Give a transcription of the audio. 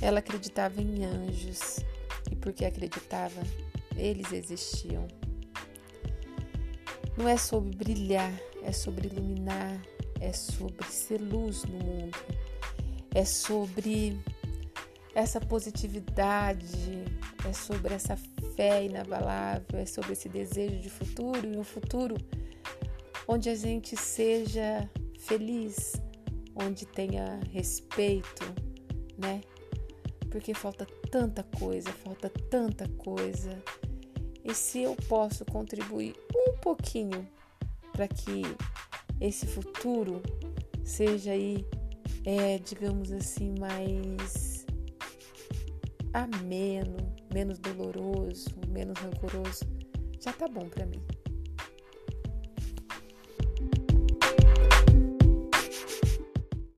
Ela acreditava em anjos e porque acreditava, eles existiam. Não é sobre brilhar, é sobre iluminar, é sobre ser luz no mundo, é sobre essa positividade, é sobre essa fé inabalável, é sobre esse desejo de futuro e um futuro onde a gente seja feliz, onde tenha respeito? Porque falta tanta coisa, falta tanta coisa. E se eu posso contribuir um pouquinho para que esse futuro seja aí, é, digamos assim, mais ameno, menos doloroso, menos rancoroso, já tá bom para mim.